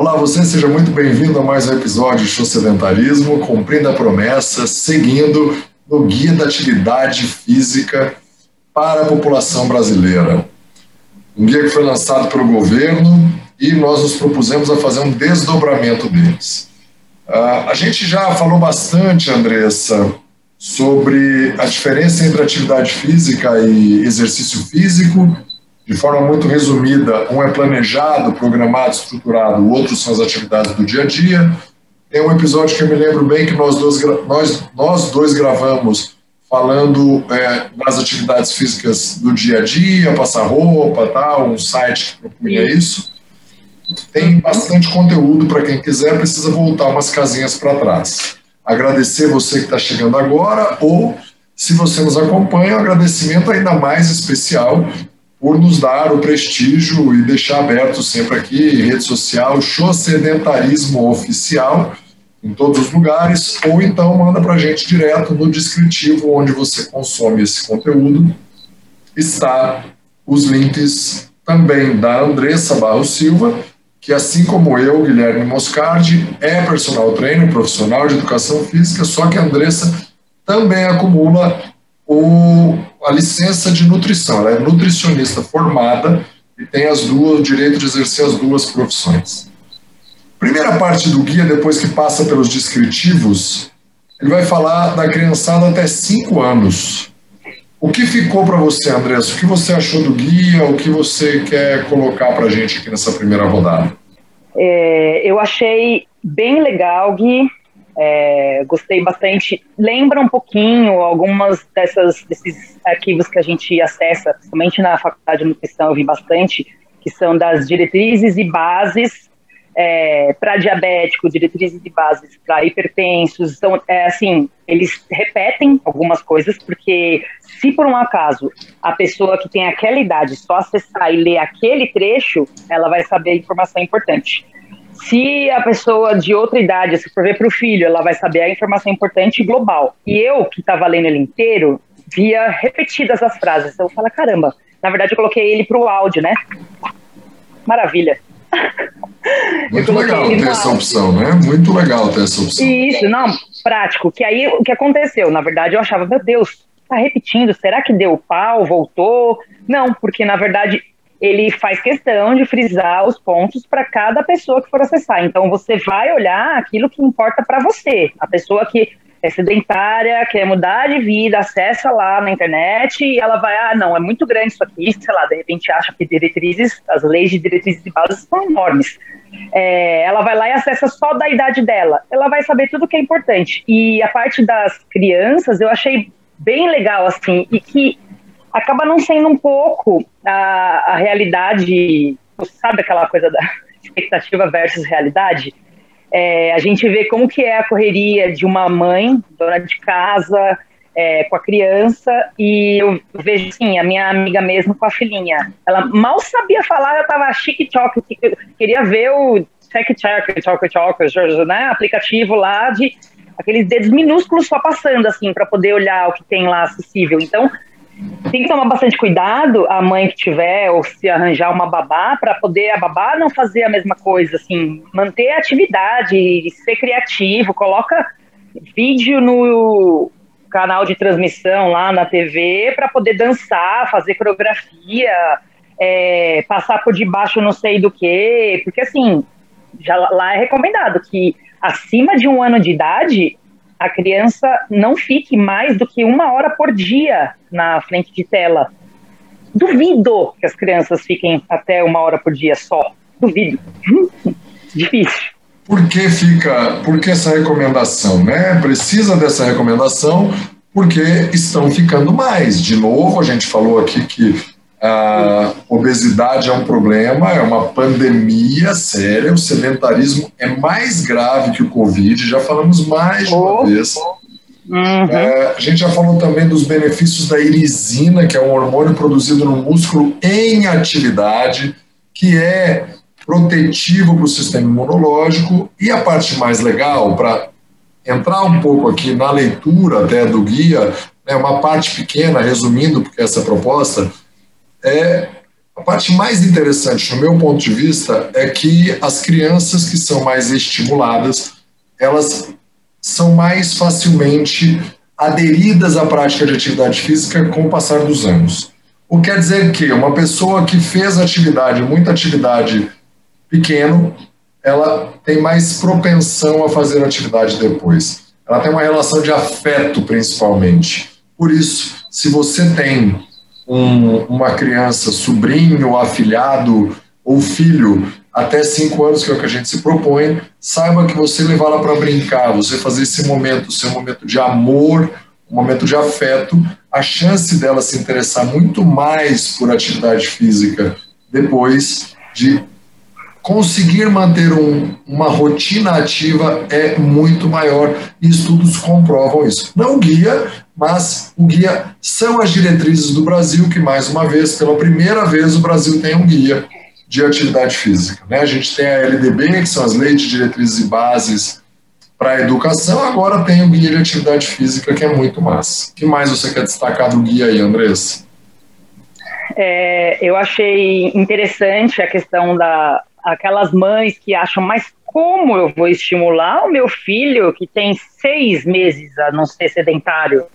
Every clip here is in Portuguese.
Olá, você seja muito bem-vindo a mais um episódio de Show Sedentarismo, cumprindo a promessa, seguindo no Guia da Atividade Física para a População Brasileira. Um guia que foi lançado pelo governo e nós nos propusemos a fazer um desdobramento deles. Uh, a gente já falou bastante, Andressa, sobre a diferença entre atividade física e exercício físico de forma muito resumida, um é planejado, programado, estruturado, o outro são as atividades do dia a dia. Tem um episódio que eu me lembro bem que nós dois, nós, nós dois gravamos falando é, das atividades físicas do dia a dia, passar roupa, tal, um site que propunha isso. Tem bastante conteúdo para quem quiser, precisa voltar umas casinhas para trás. Agradecer você que está chegando agora, ou se você nos acompanha, um agradecimento ainda mais especial por nos dar o prestígio e deixar aberto sempre aqui rede social, show sedentarismo oficial em todos os lugares, ou então manda para a gente direto no descritivo onde você consome esse conteúdo. Está os links também da Andressa Barro Silva, que assim como eu, Guilherme Moscardi, é personal trainer, profissional de educação física, só que a Andressa também acumula o, a licença de nutrição. Ela é nutricionista formada e tem as duas, o direito de exercer as duas profissões. Primeira parte do guia, depois que passa pelos descritivos, ele vai falar da criançada até 5 anos. O que ficou para você, Andressa? O que você achou do guia? O que você quer colocar para a gente aqui nessa primeira rodada? É, eu achei bem legal, Gui. É, gostei bastante. Lembra um pouquinho algumas dessas desses arquivos que a gente acessa, principalmente na faculdade de nutrição, eu vi bastante, que são das diretrizes e bases é, para diabético, diretrizes e bases para hipertensos. Então, é, assim, eles repetem algumas coisas, porque se por um acaso a pessoa que tem aquela idade só acessar e ler aquele trecho, ela vai saber informação importante. Se a pessoa de outra idade, se for ver para o filho, ela vai saber a informação importante global. E eu, que estava lendo ele inteiro, via repetidas as frases. Então eu falo, caramba, na verdade eu coloquei ele para o áudio, né? Maravilha. Muito legal ter essa opção, né? Muito legal ter essa opção. Isso, não, prático. Que aí o que aconteceu? Na verdade, eu achava, meu Deus, tá repetindo, será que deu pau, voltou? Não, porque na verdade ele faz questão de frisar os pontos para cada pessoa que for acessar. Então você vai olhar aquilo que importa para você. A pessoa que é sedentária, quer mudar de vida, acessa lá na internet e ela vai, ah, não, é muito grande isso aqui, sei lá, de repente acha que diretrizes, as leis de diretrizes e bases são enormes. É, ela vai lá e acessa só da idade dela. Ela vai saber tudo que é importante. E a parte das crianças eu achei bem legal, assim, e que acaba não sendo um pouco a, a realidade, sabe aquela coisa da expectativa versus realidade? É, a gente vê como que é a correria de uma mãe, dona de casa, é, com a criança, e eu vejo, assim, a minha amiga mesmo com a filhinha. Ela mal sabia falar, eu tava chique-choque, queria ver o check-check, né, aplicativo lá de aqueles dedos minúsculos só passando, assim, para poder olhar o que tem lá acessível. Então, tem que tomar bastante cuidado a mãe que tiver ou se arranjar uma babá para poder a babá não fazer a mesma coisa, assim, manter a atividade, ser criativo, coloca vídeo no canal de transmissão lá na TV para poder dançar, fazer coreografia, é, passar por debaixo não sei do que, porque assim, já lá é recomendado que acima de um ano de idade a criança não fique mais do que uma hora por dia na frente de tela. Duvido que as crianças fiquem até uma hora por dia só. Duvido. Difícil. Por que fica, por que essa recomendação, né? Precisa dessa recomendação porque estão ficando mais. De novo, a gente falou aqui que a obesidade é um problema, é uma pandemia séria, o sedentarismo é mais grave que o Covid, já falamos mais de uma oh. vez. Uhum. É, a gente já falou também dos benefícios da irisina, que é um hormônio produzido no músculo em atividade, que é protetivo para o sistema imunológico. E a parte mais legal, para entrar um pouco aqui na leitura até do guia, é né, uma parte pequena, resumindo, porque essa é a proposta, é A parte mais interessante, no meu ponto de vista, é que as crianças que são mais estimuladas, elas são mais facilmente aderidas à prática de atividade física com o passar dos anos. O que quer dizer que uma pessoa que fez atividade, muita atividade pequeno, ela tem mais propensão a fazer atividade depois. Ela tem uma relação de afeto, principalmente. Por isso, se você tem um, uma criança, sobrinho, afilhado ou filho, até cinco anos, que é o que a gente se propõe, saiba que você levá-la para brincar, você fazer esse momento, ser um momento de amor, um momento de afeto, a chance dela se interessar muito mais por atividade física depois de conseguir manter um, uma rotina ativa é muito maior e estudos comprovam isso. Não guia, mas o guia são as diretrizes do Brasil, que mais uma vez, pela primeira vez, o Brasil tem um guia de atividade física. Né? A gente tem a LDB, que são as leis de diretrizes e bases para a educação, agora tem o guia de atividade física, que é muito massa. O que mais você quer destacar do guia aí, Andressa? É, eu achei interessante a questão da aquelas mães que acham, mas como eu vou estimular o meu filho que tem seis meses a não ser sedentário?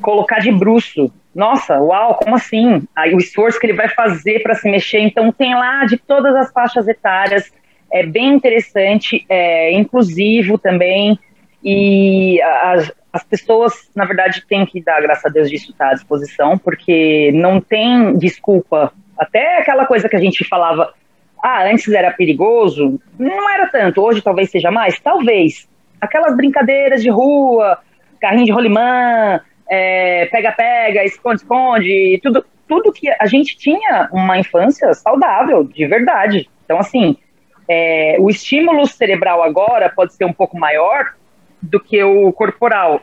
Colocar de bruxo. Nossa, uau, como assim? Aí o esforço que ele vai fazer para se mexer. Então tem lá de todas as faixas etárias. É bem interessante, é inclusivo também. E as, as pessoas, na verdade, têm que dar, graças a Deus, disso estar à disposição, porque não tem desculpa. Até aquela coisa que a gente falava, ah, antes era perigoso, não era tanto, hoje talvez seja mais, talvez. Aquelas brincadeiras de rua, carrinho de rolimã, é, pega-pega, esconde-esconde, tudo, tudo que a gente tinha uma infância saudável, de verdade. Então, assim, é, o estímulo cerebral agora pode ser um pouco maior do que o corporal,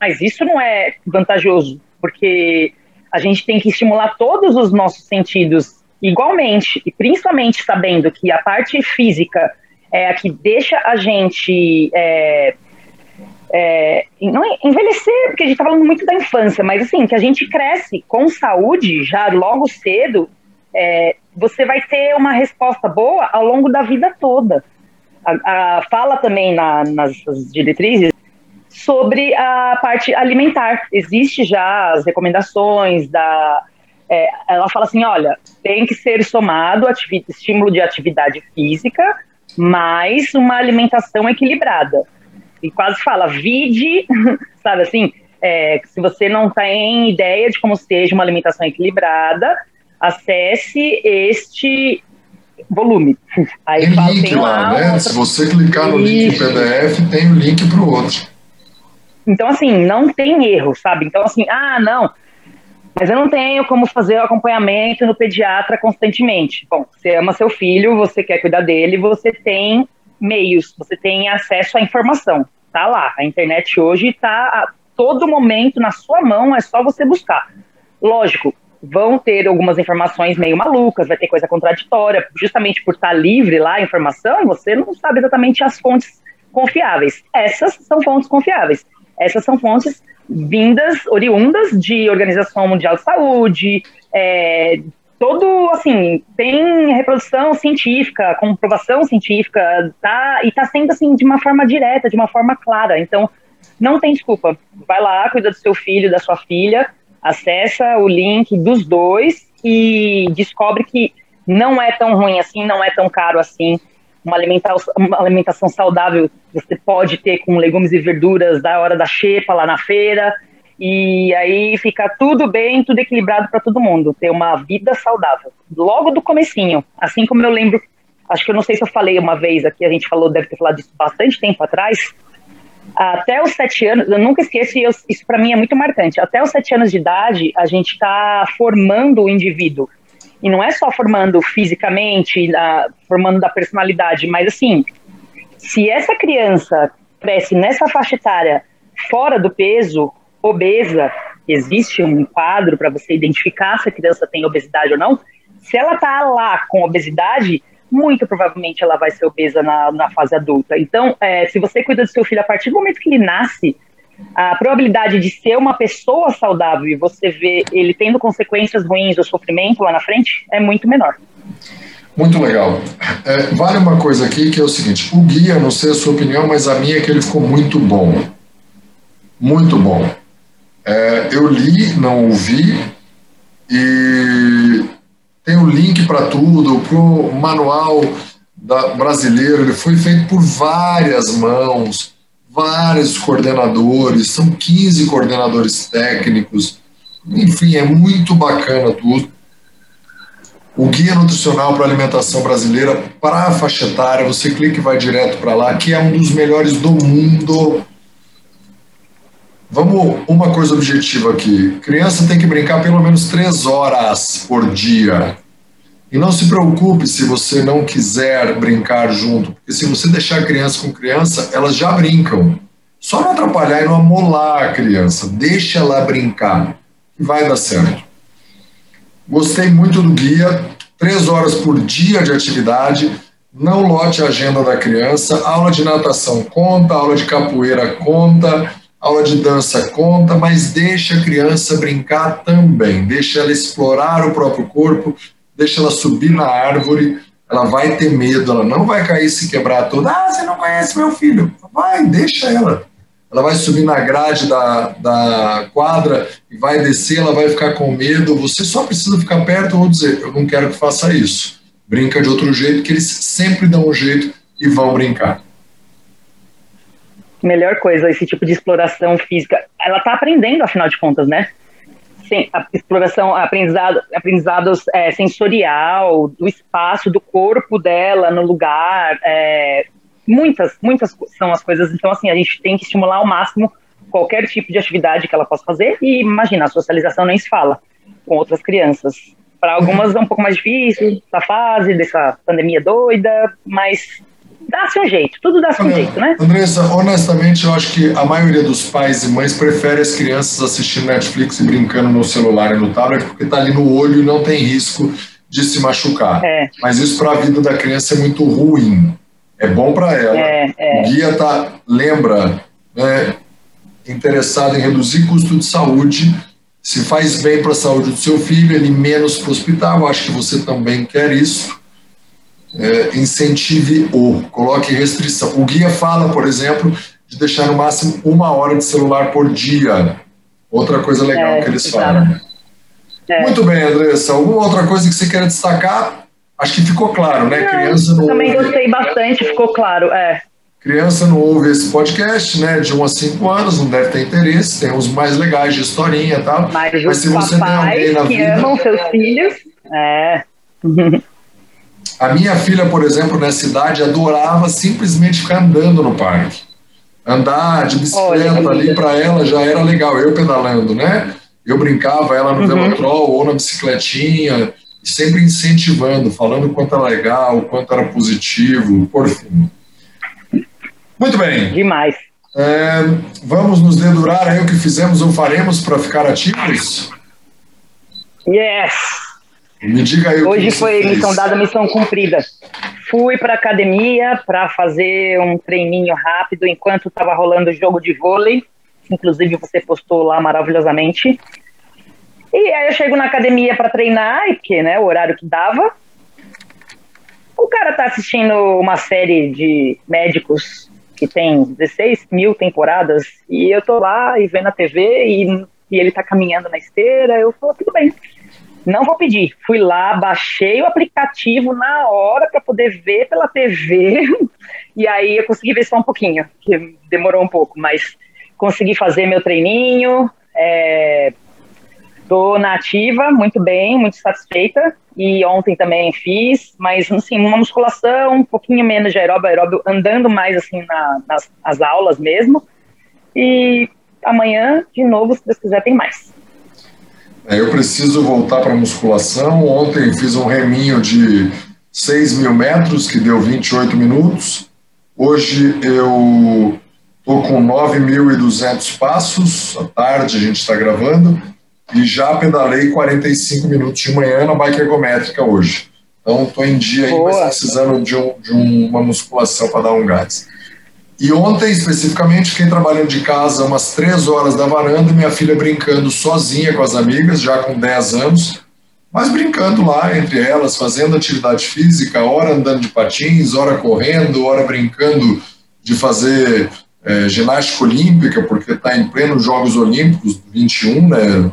mas isso não é vantajoso, porque a gente tem que estimular todos os nossos sentidos igualmente, e principalmente sabendo que a parte física é a que deixa a gente é, é, não envelhecer, porque a gente está falando muito da infância, mas assim, que a gente cresce com saúde já logo cedo, é, você vai ter uma resposta boa ao longo da vida toda. A, a fala também na, nas diretrizes sobre a parte alimentar. Existe já as recomendações da é, ela fala assim, olha, tem que ser somado estímulo de atividade física, mais uma alimentação equilibrada. E quase fala, vide, sabe assim, é, se você não tem ideia de como seja uma alimentação equilibrada, acesse este volume. Aí tem fala, link tem lá, né? Outra... Se você clicar no link PDF, tem o um link para o outro. Então, assim, não tem erro, sabe? Então, assim, ah, não, mas eu não tenho como fazer o acompanhamento no pediatra constantemente. Bom, você ama seu filho, você quer cuidar dele, você tem meios, você tem acesso à informação. Tá lá. A internet hoje está a todo momento na sua mão, é só você buscar. Lógico, vão ter algumas informações meio malucas, vai ter coisa contraditória, justamente por estar livre lá a informação, você não sabe exatamente as fontes confiáveis. Essas são fontes confiáveis. Essas são fontes vindas, oriundas de Organização Mundial de Saúde, é, todo, assim, tem reprodução científica, comprovação científica, tá, e está sendo, assim, de uma forma direta, de uma forma clara, então, não tem desculpa, vai lá, cuida do seu filho, da sua filha, acessa o link dos dois e descobre que não é tão ruim assim, não é tão caro assim, uma alimentação, uma alimentação saudável você pode ter com legumes e verduras da hora da xepa lá na feira, e aí fica tudo bem, tudo equilibrado para todo mundo, ter uma vida saudável. Logo do comecinho, assim como eu lembro, acho que eu não sei se eu falei uma vez aqui, a gente falou, deve ter falado disso bastante tempo atrás, até os sete anos, eu nunca esqueço, isso para mim é muito marcante, até os sete anos de idade, a gente está formando o indivíduo. E não é só formando fisicamente, formando da personalidade, mas assim, se essa criança cresce nessa faixa etária fora do peso, obesa, existe um quadro para você identificar se a criança tem obesidade ou não. Se ela está lá com obesidade, muito provavelmente ela vai ser obesa na, na fase adulta. Então, é, se você cuida do seu filho a partir do momento que ele nasce, a probabilidade de ser uma pessoa saudável e você ver ele tendo consequências ruins ou sofrimento lá na frente é muito menor. Muito legal. É, vale uma coisa aqui que é o seguinte: o guia, não sei a sua opinião, mas a minha é que ele ficou muito bom. Muito bom. É, eu li, não ouvi, e tem o um link para tudo, para o manual da, brasileiro, ele foi feito por várias mãos, vários coordenadores, são 15 coordenadores técnicos, enfim, é muito bacana tudo. O Guia Nutricional para Alimentação Brasileira para a faixa etária, você clica e vai direto para lá, que é um dos melhores do mundo. Vamos, uma coisa objetiva aqui: criança tem que brincar pelo menos três horas por dia. E não se preocupe se você não quiser brincar junto, porque se você deixar criança com criança, elas já brincam. Só não atrapalhar e não amolar a criança. Deixa ela brincar, e vai dar certo. Gostei muito do guia, três horas por dia de atividade, não lote a agenda da criança, aula de natação conta, aula de capoeira conta, aula de dança conta, mas deixa a criança brincar também, deixa ela explorar o próprio corpo, deixa ela subir na árvore, ela vai ter medo, ela não vai cair se quebrar toda. Ah, você não conhece meu filho. Vai, deixa ela. Ela vai subir na grade da, da quadra e vai descer, ela vai ficar com medo. Você só precisa ficar perto ou dizer: Eu não quero que faça isso. Brinca de outro jeito, que eles sempre dão um jeito e vão brincar. Melhor coisa, esse tipo de exploração física. Ela está aprendendo, afinal de contas, né? Exploração, aprendizado, aprendizados é, sensorial, do espaço, do corpo dela no lugar, é, muitas, muitas são as coisas. Então, assim, a gente tem que estimular ao máximo qualquer tipo de atividade que ela possa fazer e imagina, a socialização nem se fala com outras crianças. Para algumas é um pouco mais difícil, essa fase dessa pandemia doida, mas dá-se um jeito, tudo dá-se um jeito, né? Andressa, honestamente, eu acho que a maioria dos pais e mães prefere as crianças assistindo Netflix e brincando no celular e no tablet porque está ali no olho e não tem risco de se machucar. É. Mas isso para a vida da criança é muito ruim. É bom para ela. É, é. O guia tá, lembra, né, interessado em reduzir custo de saúde. Se faz bem para a saúde do seu filho, ele menos para o hospital. Eu acho que você também quer isso é, incentive-o, coloque restrição. O guia fala, por exemplo, de deixar no máximo uma hora de celular por dia. Outra coisa legal é, que eles falam. É. Muito bem, Andressa. Alguma outra coisa que você quer destacar? Acho que ficou claro, né? Não, Criança não também ouve... gostei bastante, ficou claro. É. Criança não ouve esse podcast, né? De 1 a 5 anos, não deve ter interesse. Tem uns mais legais de historinha e tal. Mas, Mas se você tem alguém na que vida... amam seus filhos, é. A minha filha, por exemplo, nessa idade, adorava simplesmente ficar andando no parque. Andar de bicicleta Olha, ali para ela já era legal. Eu pedalando, né? Eu brincava ela no uhum. velotrol ou na bicicletinha, sempre incentivando, falando quanto era legal, o quanto era positivo, por fim. Muito bem. Demais. É, vamos nos dedurar aí o que fizemos ou faremos para ficar ativos? Yes! Me diga aí Hoje foi fez. missão dada, missão cumprida. Fui para academia para fazer um treininho rápido enquanto estava rolando o jogo de vôlei. Inclusive você postou lá maravilhosamente. E aí eu chego na academia para treinar, e porque, né, o horário que dava. O cara tá assistindo uma série de médicos que tem 16 mil temporadas e eu tô lá e vendo a TV e, e ele tá caminhando na esteira. Eu falo, tudo bem não vou pedir. Fui lá, baixei o aplicativo na hora para poder ver pela TV. E aí eu consegui ver só um pouquinho, que demorou um pouco, mas consegui fazer meu treininho. É, tô na ativa, muito bem, muito satisfeita. E ontem também fiz, mas assim, uma musculação, um pouquinho menos de aeróbio, aeróbio andando mais assim na, nas, aulas mesmo. E amanhã, de novo, se Deus quiser, tem mais. É, eu preciso voltar para a musculação. Ontem fiz um reminho de 6 mil metros, que deu 28 minutos. Hoje eu estou com 9.200 passos. À tarde a gente está gravando. E já pedalei 45 minutos de manhã na bike ergométrica hoje. Então estou em dia aí, mas precisando de, um, de uma musculação para dar um gás. E ontem, especificamente, fiquei trabalhando de casa umas três horas da varanda, minha filha brincando sozinha com as amigas, já com 10 anos, mas brincando lá entre elas, fazendo atividade física, hora andando de patins, hora correndo, hora brincando de fazer é, ginástica olímpica, porque está em pleno Jogos Olímpicos 21, né?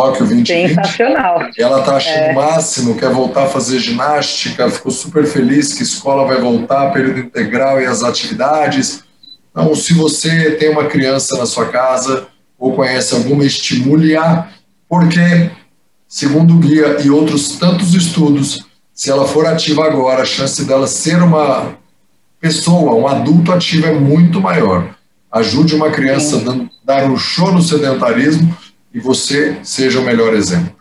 Tóquio 2020. Sensacional. Ela está achando é. o máximo, quer voltar a fazer ginástica, ficou super feliz que a escola vai voltar, período integral e as atividades. Então, se você tem uma criança na sua casa ou conhece alguma, estimule-a, porque, segundo o guia e outros tantos estudos, se ela for ativa agora, a chance dela ser uma pessoa, um adulto ativo é muito maior. Ajude uma criança a dar um show no sedentarismo e você seja o melhor exemplo.